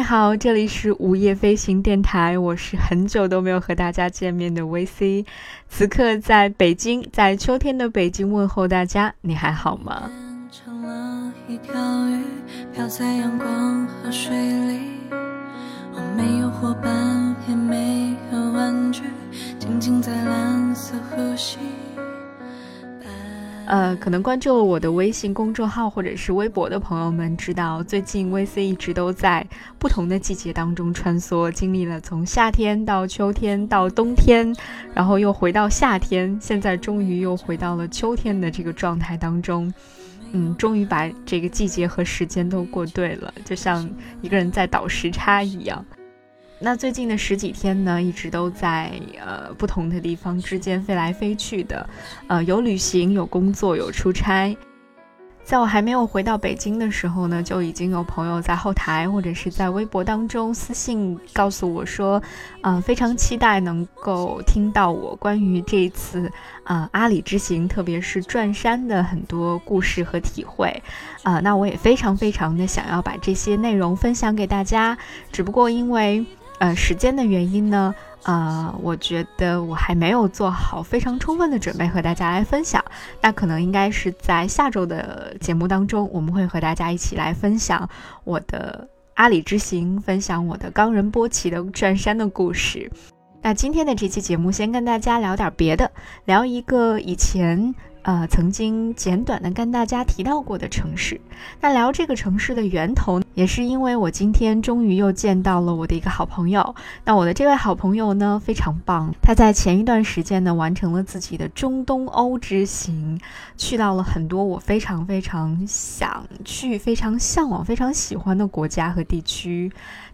位好，这里是午夜飞行电台，我是很久都没有和大家见面的 VC，此刻在北京，在秋天的北京问候大家，你还好吗？我没有伙伴，也没有玩具，静静在蓝色呼吸。呃，可能关注了我的微信公众号或者是微博的朋友们知道，最近 VC 一直都在不同的季节当中穿梭，经历了从夏天到秋天到冬天，然后又回到夏天，现在终于又回到了秋天的这个状态当中。嗯，终于把这个季节和时间都过对了，就像一个人在倒时差一样。那最近的十几天呢，一直都在呃不同的地方之间飞来飞去的，呃有旅行，有工作，有出差。在我还没有回到北京的时候呢，就已经有朋友在后台或者是在微博当中私信告诉我说，嗯，非常期待能够听到我关于这一次啊阿里之行，特别是转山的很多故事和体会。啊，那我也非常非常的想要把这些内容分享给大家，只不过因为。呃，时间的原因呢，呃，我觉得我还没有做好非常充分的准备和大家来分享。那可能应该是在下周的节目当中，我们会和大家一起来分享我的阿里之行，分享我的冈仁波齐的转山的故事。那今天的这期节目，先跟大家聊点别的，聊一个以前。呃，曾经简短的跟大家提到过的城市，那聊这个城市的源头，也是因为我今天终于又见到了我的一个好朋友。那我的这位好朋友呢，非常棒，他在前一段时间呢，完成了自己的中东欧之行，去到了很多我非常非常想去、非常向往、非常喜欢的国家和地区。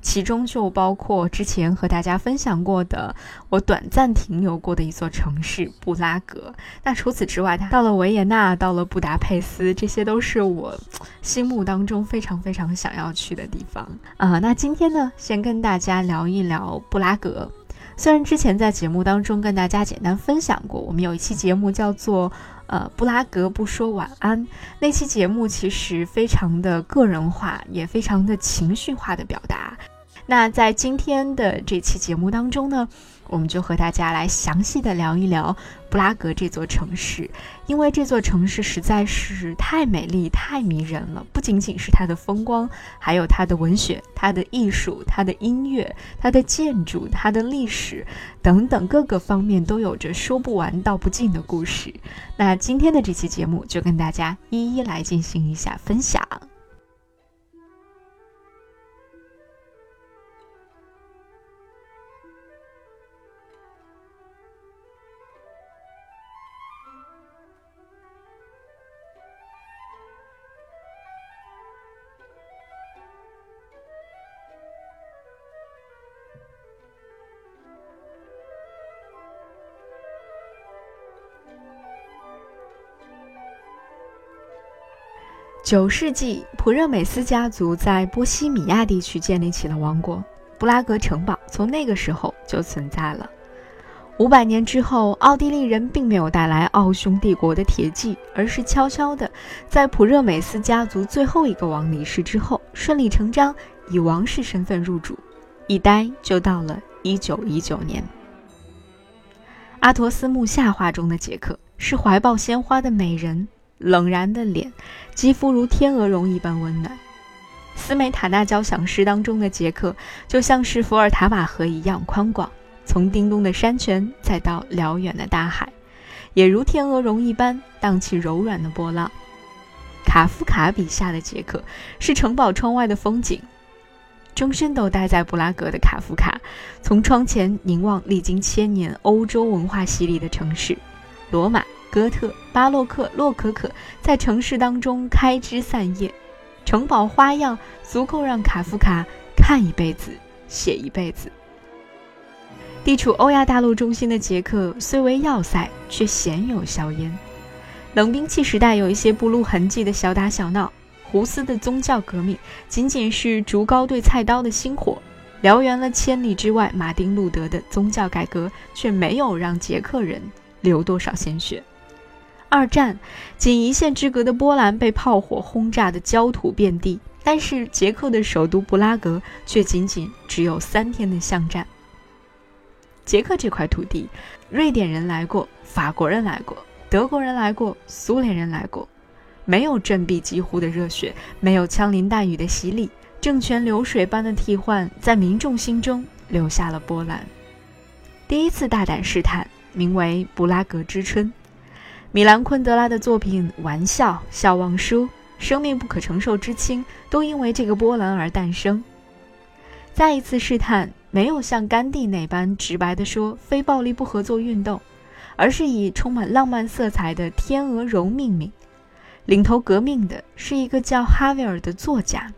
其中就包括之前和大家分享过的我短暂停留过的一座城市布拉格。那除此之外，他到了维也纳，到了布达佩斯，这些都是我心目当中非常非常想要去的地方啊。那今天呢，先跟大家聊一聊布拉格。虽然之前在节目当中跟大家简单分享过，我们有一期节目叫做。呃，布拉格不说晚安那期节目其实非常的个人化，也非常的情绪化的表达。那在今天的这期节目当中呢？我们就和大家来详细的聊一聊布拉格这座城市，因为这座城市实在是太美丽、太迷人了。不仅仅是它的风光，还有它的文学、它的艺术、它的音乐、它的建筑、它的历史等等各个方面都有着说不完、道不尽的故事。那今天的这期节目就跟大家一一来进行一下分享。九世纪，普热美斯家族在波西米亚地区建立起了王国，布拉格城堡从那个时候就存在了。五百年之后，奥地利人并没有带来奥匈帝国的铁骑，而是悄悄地在普热美斯家族最后一个王离世之后，顺理成章以王室身份入主。一待就到了一九一九年。阿陀斯木下画中的杰克是怀抱鲜花的美人。冷然的脸，肌肤如天鹅绒一般温暖。斯美塔纳交响诗当中的杰克，就像是伏尔塔瓦河一样宽广，从叮咚的山泉再到辽远的大海，也如天鹅绒一般荡起柔软的波浪。卡夫卡笔下的杰克，是城堡窗外的风景。终身都待在布拉格的卡夫卡，从窗前凝望历经千年欧洲文化洗礼的城市——罗马。哥特、巴洛克、洛可可在城市当中开枝散叶，城堡花样足够让卡夫卡看一辈子，写一辈子。地处欧亚大陆中心的捷克虽为要塞，却鲜有硝烟。冷兵器时代有一些不露痕迹的小打小闹，胡斯的宗教革命仅仅是竹篙对菜刀的星火，燎原了千里之外马丁路德的宗教改革，却没有让捷克人流多少鲜血。二战，仅一线之隔的波兰被炮火轰炸的焦土遍地，但是捷克的首都布拉格却仅仅只有三天的巷战。捷克这块土地，瑞典人来过，法国人来过，德国人来过，苏联人来过，没有振臂疾呼的热血，没有枪林弹雨的洗礼，政权流水般的替换，在民众心中留下了波澜。第一次大胆试探，名为《布拉格之春》。米兰昆德拉的作品《玩笑》《笑忘书》《生命不可承受之轻》都因为这个波澜而诞生。再一次试探。没有像甘地那般直白地说“非暴力不合作运动”，而是以充满浪漫色彩的天鹅绒命名。领头革命的是一个叫哈维尔的作家，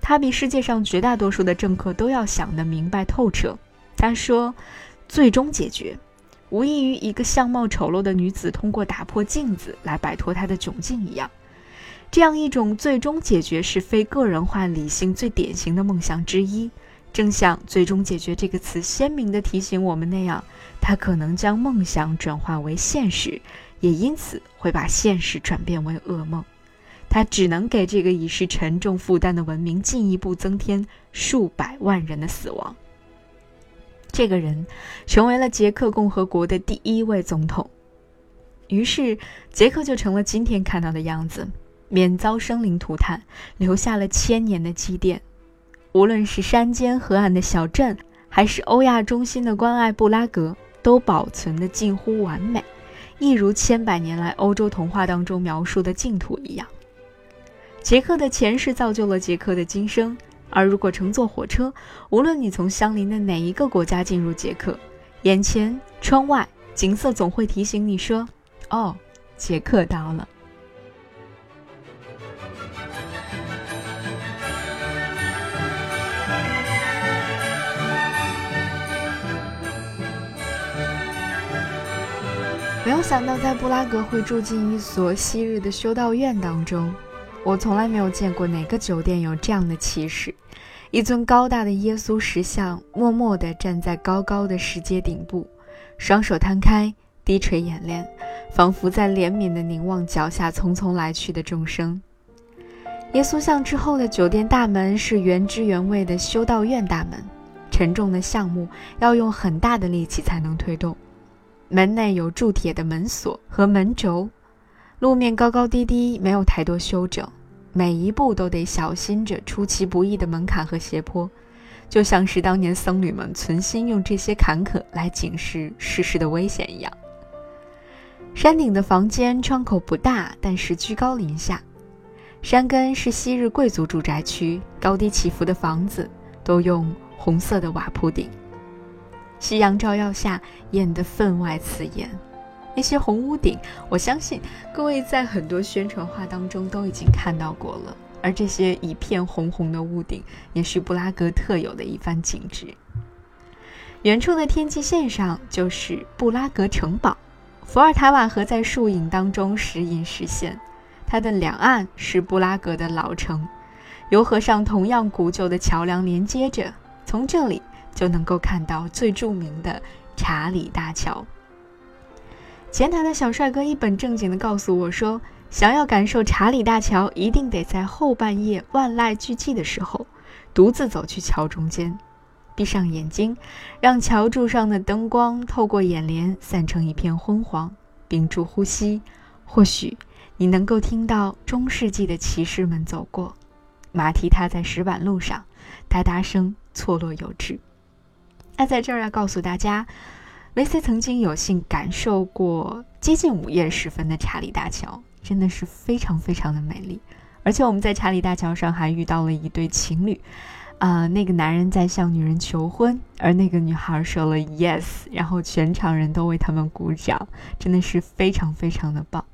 他比世界上绝大多数的政客都要想得明白透彻。他说：“最终解决，无异于一个相貌丑陋的女子通过打破镜子来摆脱她的窘境一样。这样一种最终解决是非个人化理性最典型的梦想之一。”正像“最终解决”这个词鲜明地提醒我们那样，它可能将梦想转化为现实，也因此会把现实转变为噩梦。它只能给这个已是沉重负担的文明进一步增添数百万人的死亡。这个人成为了捷克共和国的第一位总统，于是捷克就成了今天看到的样子，免遭生灵涂炭，留下了千年的积淀。无论是山间河岸的小镇，还是欧亚中心的关爱布拉格，都保存的近乎完美，一如千百年来欧洲童话当中描述的净土一样。捷克的前世造就了捷克的今生，而如果乘坐火车，无论你从相邻的哪一个国家进入捷克，眼前、窗外景色总会提醒你说：“哦，捷克到了。”没有想到在布拉格会住进一所昔日的修道院当中，我从来没有见过哪个酒店有这样的气势。一尊高大的耶稣石像默默地站在高高的石阶顶部，双手摊开，低垂眼帘，仿佛在怜悯地凝望脚下匆匆来去的众生。耶稣像之后的酒店大门是原汁原味的修道院大门，沉重的项目要用很大的力气才能推动。门内有铸铁的门锁和门轴，路面高高低低，没有太多修整，每一步都得小心着出其不意的门槛和斜坡，就像是当年僧侣们存心用这些坎坷来警示世事的危险一样。山顶的房间窗口不大，但是居高临下。山根是昔日贵族住宅区，高低起伏的房子都用红色的瓦铺顶。夕阳照耀下，艳得分外刺眼。那些红屋顶，我相信各位在很多宣传画当中都已经看到过了。而这些一片红红的屋顶，也是布拉格特有的一番景致。远处的天际线上就是布拉格城堡，伏尔塔瓦河在树影当中时隐时现。它的两岸是布拉格的老城，由河上同样古旧的桥梁连接着。从这里。就能够看到最著名的查理大桥。前台的小帅哥一本正经地告诉我说：“想要感受查理大桥，一定得在后半夜万籁俱寂的时候，独自走去桥中间，闭上眼睛，让桥柱上的灯光透过眼帘散成一片昏黄，屏住呼吸，或许你能够听到中世纪的骑士们走过，马蹄踏在石板路上，哒哒声错落有致。”那在这儿要告诉大家维 C 曾经有幸感受过接近午夜时分的查理大桥，真的是非常非常的美丽。而且我们在查理大桥上还遇到了一对情侣，啊，那个男人在向女人求婚，而那个女孩说了 yes，然后全场人都为他们鼓掌，真的是非常非常的棒。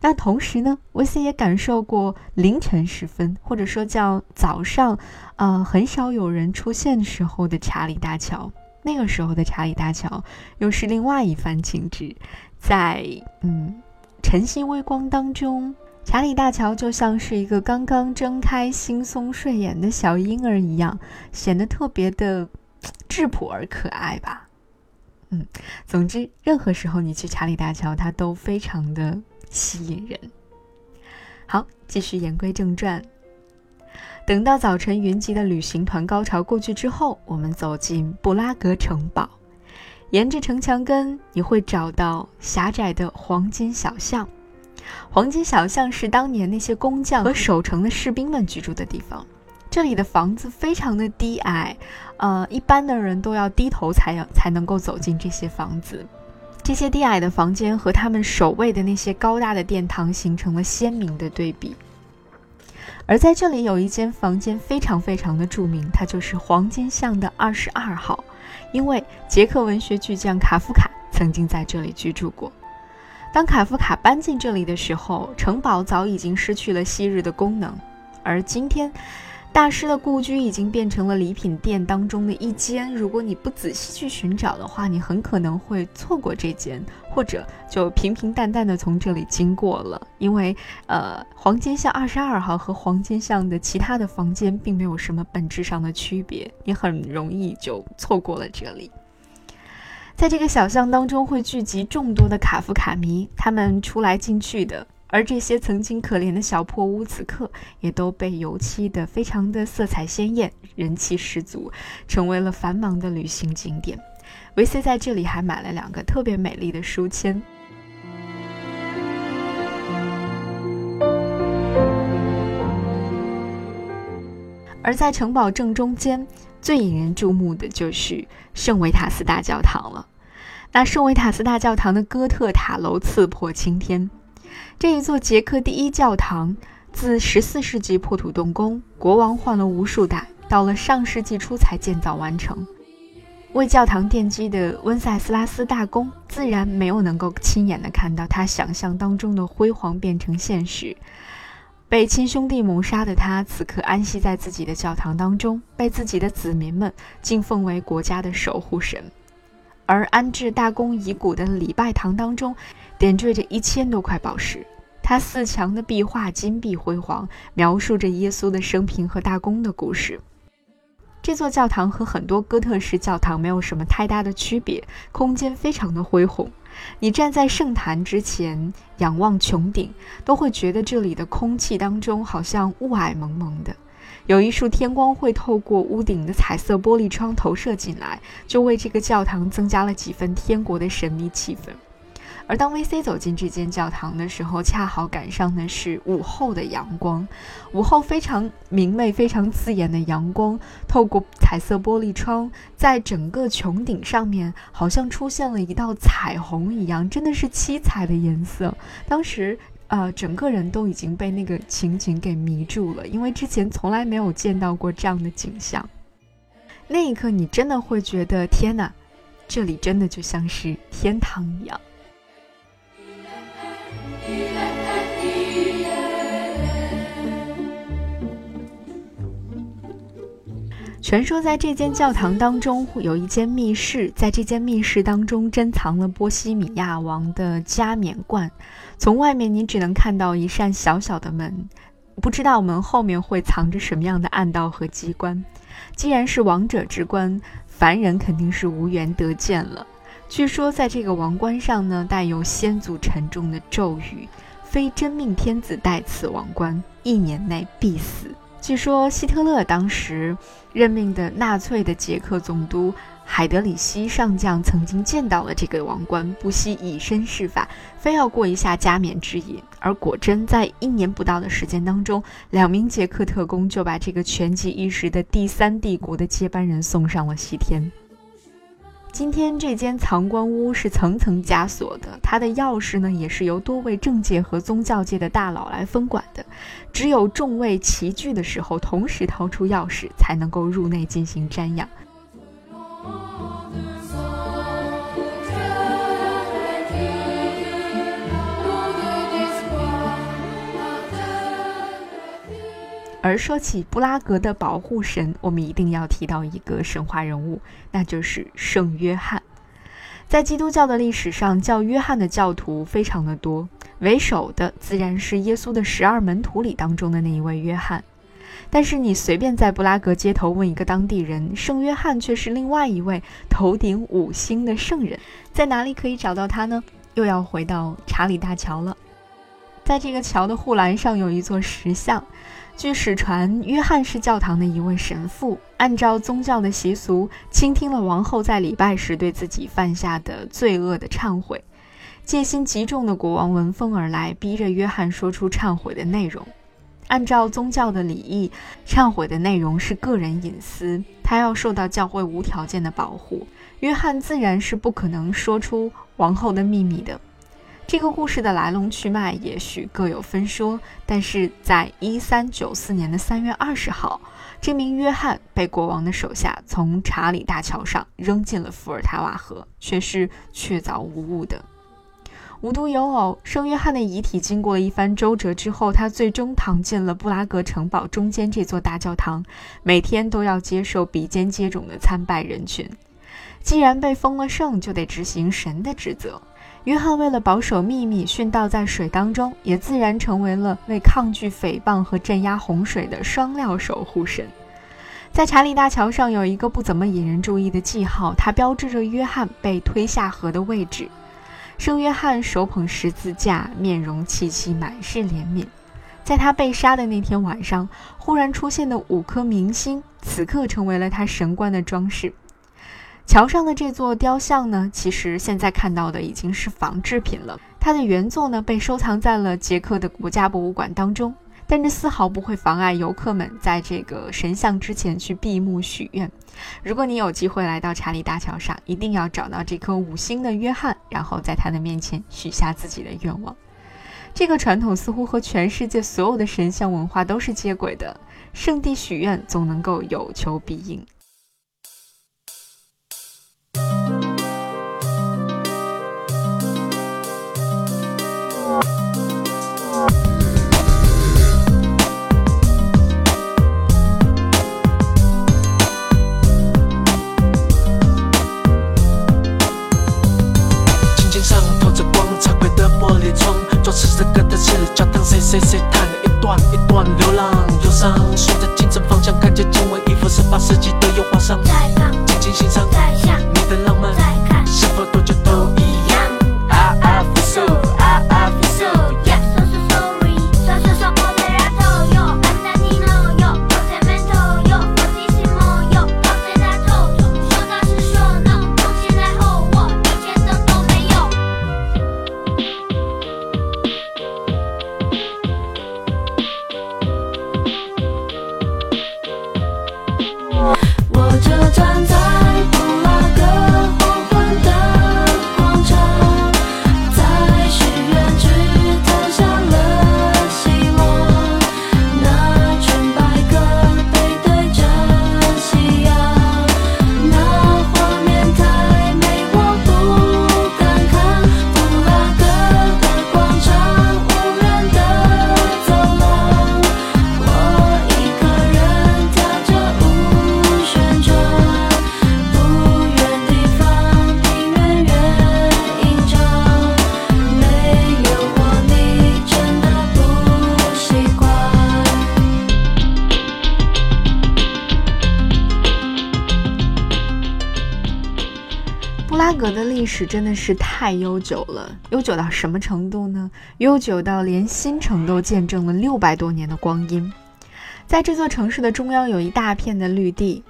那同时呢维 C 也感受过凌晨时分，或者说叫早上，呃，很少有人出现时候的查理大桥。那个时候的查理大桥又是另外一番景致，在嗯晨曦微光当中，查理大桥就像是一个刚刚睁开惺忪睡眼的小婴儿一样，显得特别的 质朴而可爱吧。嗯，总之，任何时候你去查理大桥，它都非常的吸引人。好，继续言归正传。等到早晨云集的旅行团高潮过去之后，我们走进布拉格城堡。沿着城墙根，你会找到狭窄的黄金小巷。黄金小巷是当年那些工匠和守城的士兵们居住的地方。这里的房子非常的低矮，呃，一般的人都要低头才要才能够走进这些房子。这些低矮的房间和他们守卫的那些高大的殿堂形成了鲜明的对比。而在这里有一间房间非常非常的著名，它就是黄金巷的二十二号，因为捷克文学巨匠卡夫卡曾经在这里居住过。当卡夫卡搬进这里的时候，城堡早已经失去了昔日的功能，而今天。大师的故居已经变成了礼品店当中的一间。如果你不仔细去寻找的话，你很可能会错过这间，或者就平平淡淡的从这里经过了。因为，呃，黄金巷二十二号和黄金巷的其他的房间并没有什么本质上的区别，你很容易就错过了这里。在这个小巷当中，会聚集众多的卡夫卡迷，他们出来进去的。而这些曾经可怜的小破屋，此刻也都被油漆的非常的色彩鲜艳，人气十足，成为了繁忙的旅行景点。维 C 在这里还买了两个特别美丽的书签。而在城堡正中间，最引人注目的就是圣维塔斯大教堂了。那圣维塔斯大教堂的哥特塔楼刺破青天。这一座捷克第一教堂，自十四世纪破土动工，国王换了无数代，到了上世纪初才建造完成。为教堂奠基的温塞斯拉斯大公，自然没有能够亲眼的看到他想象当中的辉煌变成现实。被亲兄弟谋杀的他，此刻安息在自己的教堂当中，被自己的子民们敬奉为国家的守护神。而安置大公遗骨的礼拜堂当中，点缀着一千多块宝石。它四墙的壁画金碧辉煌，描述着耶稣的生平和大公的故事。这座教堂和很多哥特式教堂没有什么太大的区别，空间非常的恢宏。你站在圣坛之前，仰望穹顶，都会觉得这里的空气当中好像雾霭蒙蒙的。有一束天光会透过屋顶的彩色玻璃窗投射进来，就为这个教堂增加了几分天国的神秘气氛。而当 V.C 走进这间教堂的时候，恰好赶上的是午后的阳光，午后非常明媚、非常刺眼的阳光，透过彩色玻璃窗，在整个穹顶上面，好像出现了一道彩虹一样，真的是七彩的颜色。当时。呃，整个人都已经被那个情景给迷住了，因为之前从来没有见到过这样的景象。那一刻，你真的会觉得，天哪，这里真的就像是天堂一样。传说在这间教堂当中有一间密室，在这间密室当中珍藏了波西米亚王的加冕冠。从外面你只能看到一扇小小的门，不知道门后面会藏着什么样的暗道和机关。既然是王者之冠，凡人肯定是无缘得见了。据说在这个王冠上呢，带有先祖沉重的咒语：“非真命天子戴此王冠，一年内必死。”据说希特勒当时任命的纳粹的捷克总督海德里希上将曾经见到了这个王冠，不惜以身试法，非要过一下加冕之瘾。而果真在一年不到的时间当中，两名捷克特工就把这个权极一时的第三帝国的接班人送上了西天。今天这间藏官屋是层层枷锁的，它的钥匙呢也是由多位政界和宗教界的大佬来分管的，只有众位齐聚的时候，同时掏出钥匙才能够入内进行瞻仰。而说起布拉格的保护神，我们一定要提到一个神话人物，那就是圣约翰。在基督教的历史上，叫约翰的教徒非常的多，为首的自然是耶稣的十二门徒里当中的那一位约翰。但是你随便在布拉格街头问一个当地人，圣约翰却是另外一位头顶五星的圣人。在哪里可以找到他呢？又要回到查理大桥了。在这个桥的护栏上有一座石像。据史传，约翰是教堂的一位神父，按照宗教的习俗，倾听了王后在礼拜时对自己犯下的罪恶的忏悔。戒心极重的国王闻风而来，逼着约翰说出忏悔的内容。按照宗教的礼仪，忏悔的内容是个人隐私，他要受到教会无条件的保护。约翰自然是不可能说出王后的秘密的。这个故事的来龙去脉也许各有分说，但是在一三九四年的三月二十号，这名约翰被国王的手下从查理大桥上扔进了伏尔塔瓦河，却是确凿无误的。无独有偶，圣约翰的遗体经过一番周折之后，他最终躺进了布拉格城堡中间这座大教堂，每天都要接受比肩接踵的参拜人群。既然被封了圣，就得执行神的职责。约翰为了保守秘密，殉道在水当中，也自然成为了为抗拒诽谤和镇压洪水的双料守护神。在查理大桥上有一个不怎么引人注意的记号，它标志着约翰被推下河的位置。圣约翰手捧十字架，面容凄凄，满是怜悯。在他被杀的那天晚上，忽然出现的五颗明星，此刻成为了他神官的装饰。桥上的这座雕像呢，其实现在看到的已经是仿制品了。它的原作呢，被收藏在了捷克的国家博物馆当中。但这丝毫不会妨碍游客们在这个神像之前去闭目许愿。如果你有机会来到查理大桥上，一定要找到这颗五星的约翰，然后在他的面前许下自己的愿望。这个传统似乎和全世界所有的神像文化都是接轨的。圣地许愿总能够有求必应。谁谁谈了一段一段流浪忧伤，顺着精神方向看见经纬，一副十八世纪的。史真的是太悠久了，悠久到什么程度呢？悠久到连新城都见证了六百多年的光阴。在这座城市的中央有一大片的绿地，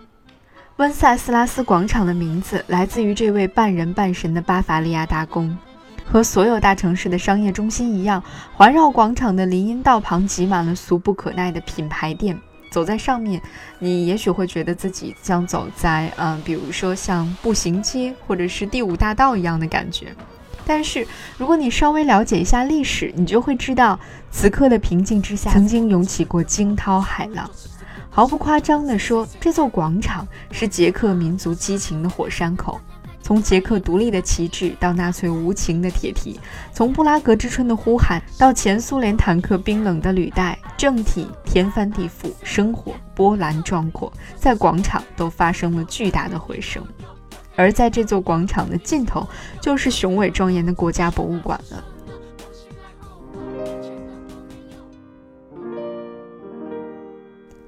温塞斯拉斯广场的名字来自于这位半人半神的巴伐利亚大公。和所有大城市的商业中心一样，环绕广场的林荫道旁挤满了俗不可耐的品牌店。走在上面，你也许会觉得自己像走在嗯，比如说像步行街或者是第五大道一样的感觉。但是，如果你稍微了解一下历史，你就会知道，此刻的平静之下曾经涌起过惊涛骇浪。毫不夸张地说，这座广场是捷克民族激情的火山口。从捷克独立的旗帜到纳粹无情的铁蹄，从布拉格之春的呼喊到前苏联坦克冰冷的履带，政体天翻地覆，生活波澜壮阔，在广场都发生了巨大的回声。而在这座广场的尽头，就是雄伟庄严的国家博物馆了。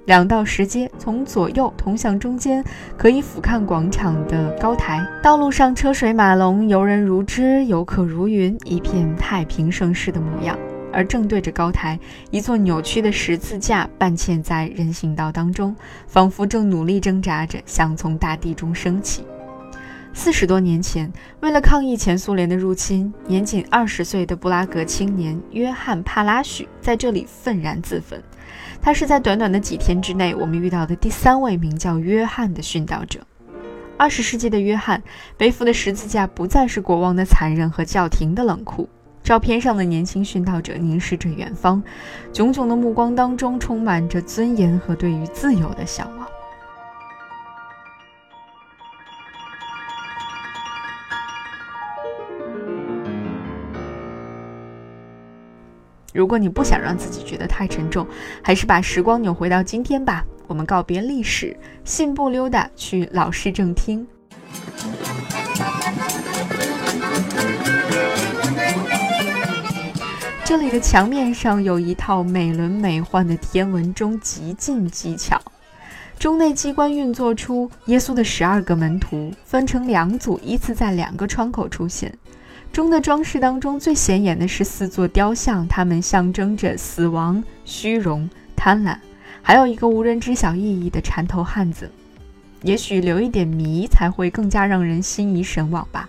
两道石阶从左右通向中间，可以俯瞰广场的高台。道路上车水马龙，游人如织，游客如云，一片太平盛世的模样。而正对着高台，一座扭曲的十字架半嵌在人行道当中，仿佛正努力挣扎着想从大地中升起。四十多年前，为了抗议前苏联的入侵，年仅二十岁的布拉格青年约翰·帕拉许在这里愤然自焚。他是在短短的几天之内，我们遇到的第三位名叫约翰的殉道者。二十世纪的约翰背负的十字架不再是国王的残忍和教廷的冷酷。照片上的年轻殉道者凝视着远方，炯炯的目光当中充满着尊严和对于自由的向往。如果你不想让自己觉得太沉重，还是把时光扭回到今天吧。我们告别历史，信步溜达去老市政厅。这里的墙面上有一套美轮美奂的天文钟，极尽技巧。钟内机关运作出耶稣的十二个门徒，分成两组，依次在两个窗口出现。钟的装饰当中最显眼的是四座雕像，它们象征着死亡、虚荣、贪婪，还有一个无人知晓意义的缠头汉子。也许留一点谜才会更加让人心仪神往吧。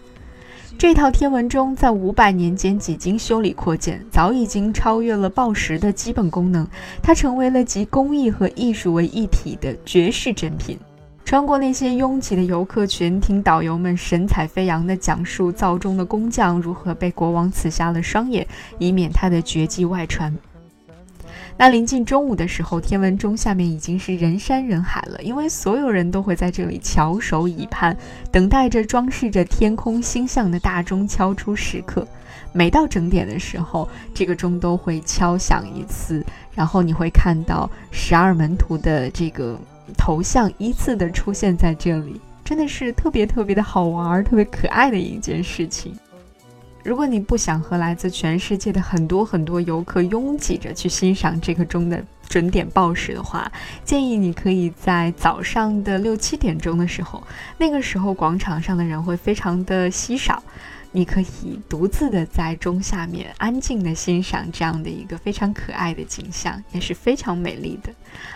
这套天文钟在五百年间几经修理扩建，早已经超越了报时的基本功能，它成为了集工艺和艺术为一体的绝世珍品。穿过那些拥挤的游客群，听导游们神采飞扬地讲述造钟的工匠如何被国王刺瞎了双眼，以免他的绝技外传。那临近中午的时候，天文钟下面已经是人山人海了，因为所有人都会在这里翘首以盼，等待着装饰着天空星象的大钟敲出时刻。每到整点的时候，这个钟都会敲响一次，然后你会看到十二门徒的这个。头像依次的出现在这里，真的是特别特别的好玩、特别可爱的一件事情。如果你不想和来自全世界的很多很多游客拥挤着去欣赏这个钟的准点报时的话，建议你可以在早上的六七点钟的时候，那个时候广场上的人会非常的稀少。你可以独自的在钟下面安静的欣赏这样的一个非常可爱的景象，也是非常美丽的。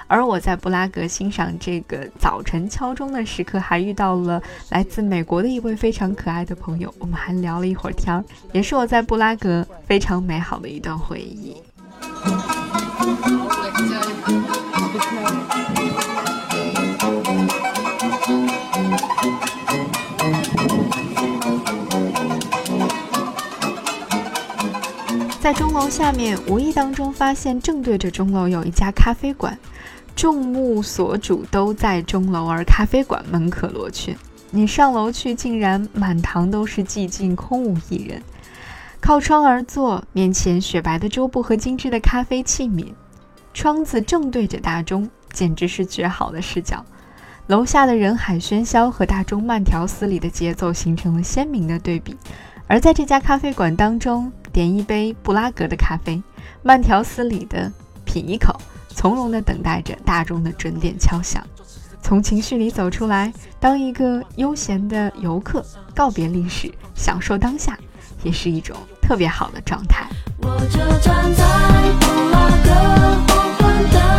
而我在布拉格欣赏这个早晨敲钟的时刻，还遇到了来自美国的一位非常可爱的朋友，我们还聊了一会儿天儿，也是我在布拉格非常美好的一段回忆。楼下面，无意当中发现正对着钟楼有一家咖啡馆，众目所主都在钟楼，而咖啡馆门可罗雀。你上楼去，竟然满堂都是寂静，空无一人。靠窗而坐，面前雪白的桌布和精致的咖啡器皿，窗子正对着大钟，简直是绝好的视角。楼下的人海喧嚣和大钟慢条斯理的节奏形成了鲜明的对比。而在这家咖啡馆当中，点一杯布拉格的咖啡，慢条斯理的品一口，从容的等待着大众的准点敲响，从情绪里走出来，当一个悠闲的游客，告别历史，享受当下，也是一种特别好的状态。我就站在布拉格黄昏的。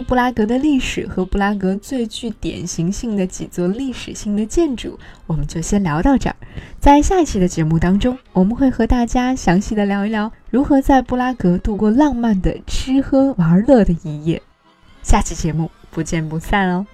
布拉格的历史和布拉格最具典型性的几座历史性的建筑我们就先聊到这儿。在下一期的节目当中我们会和大家详细的聊一聊如何在布拉格度过浪漫的吃喝玩乐的一夜。下期节目不见不散哦。